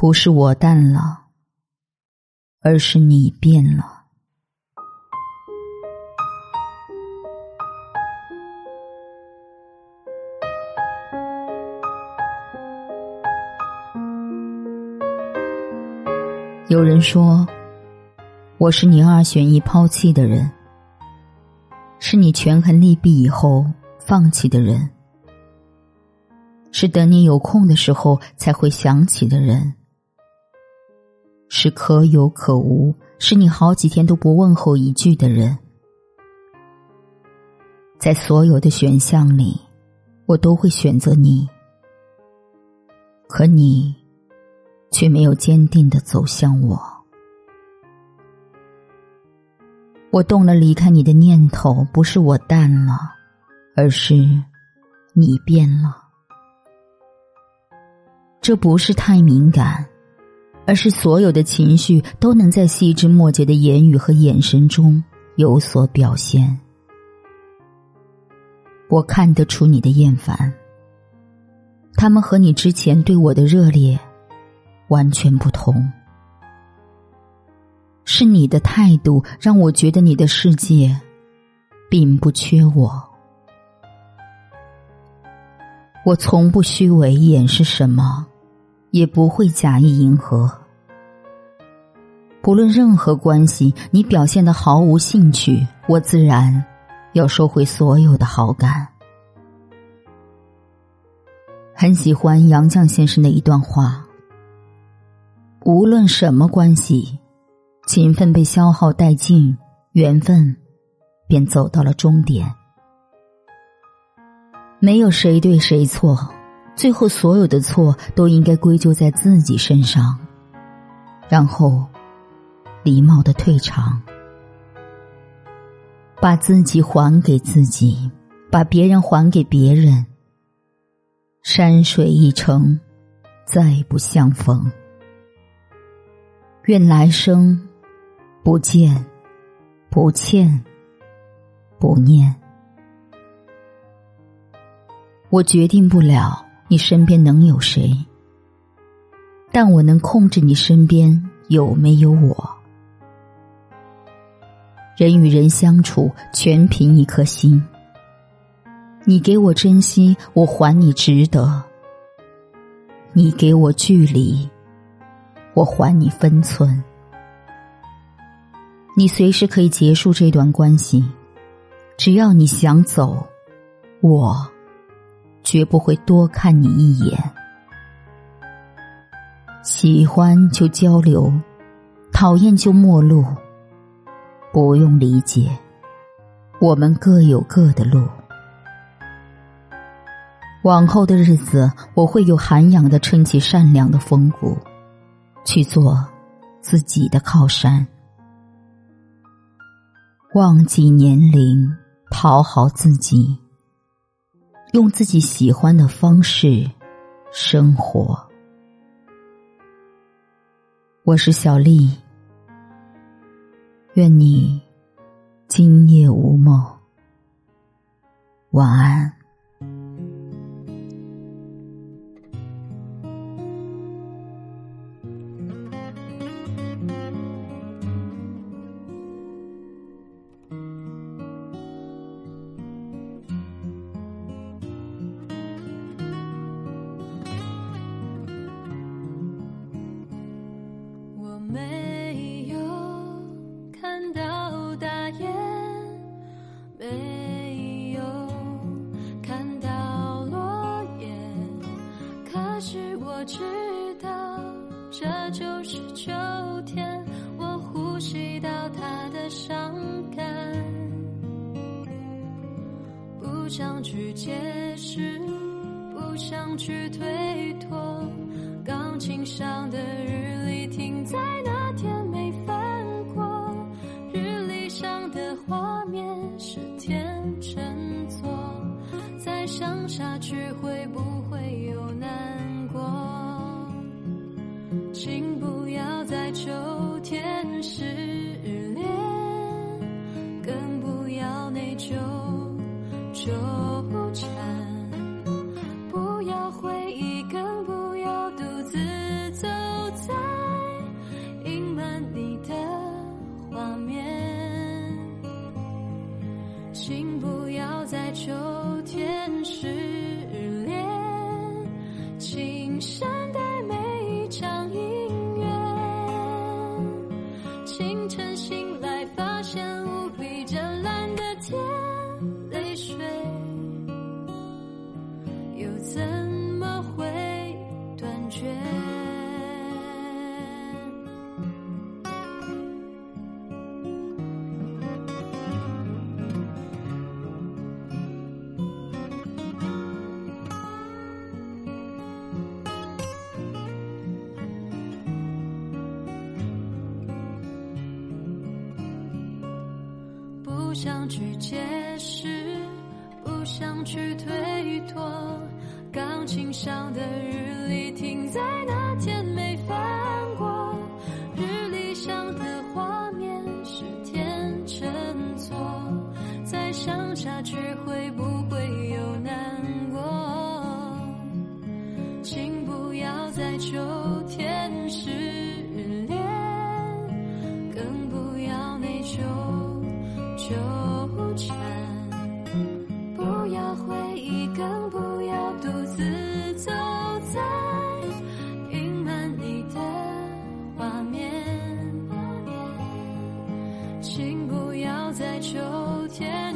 不是我淡了，而是你变了。有人说，我是你二选一抛弃的人，是你权衡利弊以后放弃的人，是等你有空的时候才会想起的人。是可有可无，是你好几天都不问候一句的人，在所有的选项里，我都会选择你，可你却没有坚定的走向我。我动了离开你的念头，不是我淡了，而是你变了。这不是太敏感。而是所有的情绪都能在细枝末节的言语和眼神中有所表现。我看得出你的厌烦，他们和你之前对我的热烈完全不同。是你的态度让我觉得你的世界并不缺我。我从不虚伪掩饰什么。也不会假意迎合。不论任何关系，你表现的毫无兴趣，我自然要收回所有的好感。很喜欢杨绛先生的一段话：无论什么关系，情分被消耗殆尽，缘分便走到了终点。没有谁对谁错。最后，所有的错都应该归咎在自己身上，然后礼貌的退场，把自己还给自己，把别人还给别人。山水一程，再不相逢。愿来生不见，不欠，不念。我决定不了。你身边能有谁？但我能控制你身边有没有我。人与人相处，全凭一颗心。你给我珍惜，我还你值得；你给我距离，我还你分寸。你随时可以结束这段关系，只要你想走，我。绝不会多看你一眼。喜欢就交流，讨厌就陌路。不用理解，我们各有各的路。往后的日子，我会有涵养的撑起善良的风骨，去做自己的靠山。忘记年龄，讨好自己。用自己喜欢的方式生活。我是小丽，愿你今夜无梦，晚安。这就是秋天，我呼吸到他的伤感，不想去解释，不想去推脱，钢琴上的怎么会断绝不想去解释不想去推脱。钢琴上的日历停在那天没翻过，日历上的画面是天秤座，再想下去会不会有难过？请不要在秋天失恋，更不要内疚纠缠，天